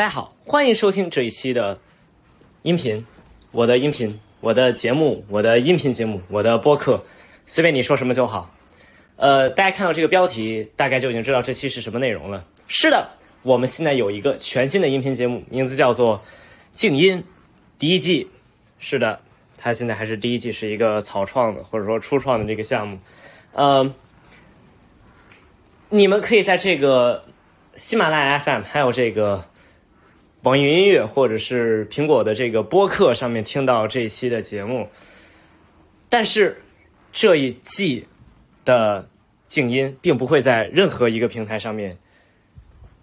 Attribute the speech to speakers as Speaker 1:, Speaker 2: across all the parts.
Speaker 1: 大家好，欢迎收听这一期的音频，我的音频，我的节目，我的音频节目，我的播客，随便你说什么就好。呃，大家看到这个标题，大概就已经知道这期是什么内容了。是的，我们现在有一个全新的音频节目，名字叫做《静音》第一季。是的，它现在还是第一季，是一个草创的或者说初创的这个项目。呃，你们可以在这个喜马拉雅 FM 还有这个网易云音乐或者是苹果的这个播客上面听到这一期的节目，但是这一季的静音并不会在任何一个平台上面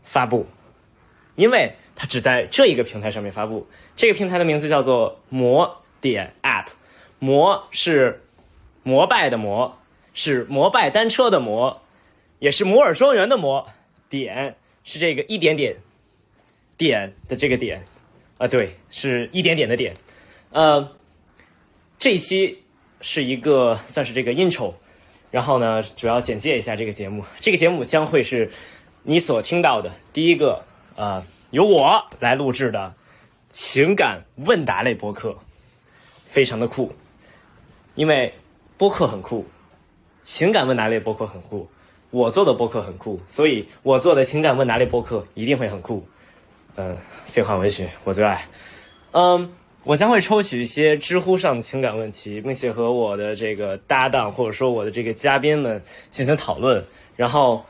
Speaker 1: 发布，因为它只在这一个平台上面发布。这个平台的名字叫做摩点 App，摩是摩拜的摩，是摩拜单车的摩，也是摩尔庄园的摩。点是这个一点点点的这个点，啊，对，是一点点的点。呃，这一期是一个算是这个 intro，然后呢，主要简介一下这个节目。这个节目将会是你所听到的第一个呃由我来录制的情感问答类播客，非常的酷，因为播客很酷，情感问答类播客很酷，我做的播客很酷，所以我做的情感问答类播客一定会很酷。嗯、废话文学我最爱。嗯，我将会抽取一些知乎上的情感问题，并且和我的这个搭档或者说我的这个嘉宾们进行讨论。然后，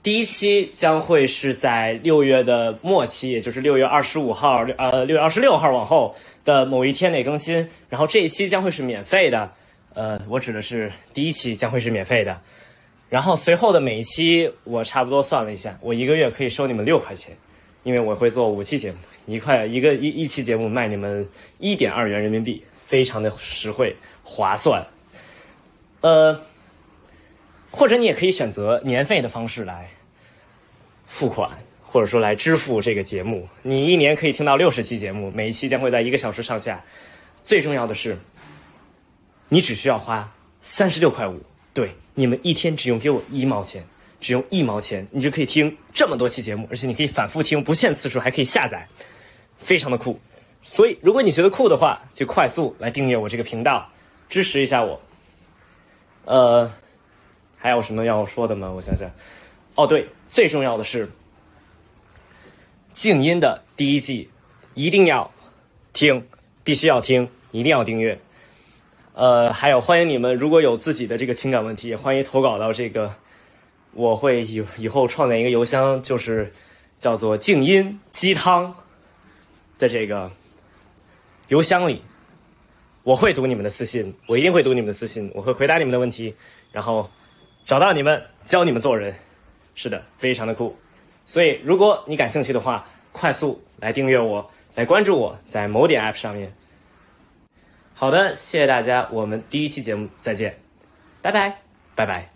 Speaker 1: 第一期将会是在六月的末期，也就是六月二十五号，呃，六月二十六号往后的某一天内更新。然后这一期将会是免费的，呃，我指的是第一期将会是免费的。然后随后的每一期，我差不多算了一下，我一个月可以收你们六块钱。因为我会做五期节目，一块一个一一期节目卖你们一点二元人民币，非常的实惠划算。呃，或者你也可以选择年费的方式来付款，或者说来支付这个节目。你一年可以听到六十期节目，每一期将会在一个小时上下。最重要的是，你只需要花三十六块五，对，你们一天只用给我一毛钱。只用一毛钱，你就可以听这么多期节目，而且你可以反复听，不限次数，还可以下载，非常的酷。所以，如果你觉得酷的话，就快速来订阅我这个频道，支持一下我。呃，还有什么要说的吗？我想想。哦，对，最重要的是，静音的第一季一定要听，必须要听，一定要订阅。呃，还有欢迎你们，如果有自己的这个情感问题，也欢迎投稿到这个。我会以以后创建一个邮箱，就是叫做“静音鸡汤”的这个邮箱里，我会读你们的私信，我一定会读你们的私信，我会回答你们的问题，然后找到你们，教你们做人。是的，非常的酷。所以，如果你感兴趣的话，快速来订阅我，来关注我，在某点 App 上面。好的，谢谢大家，我们第一期节目再见，拜拜，拜拜。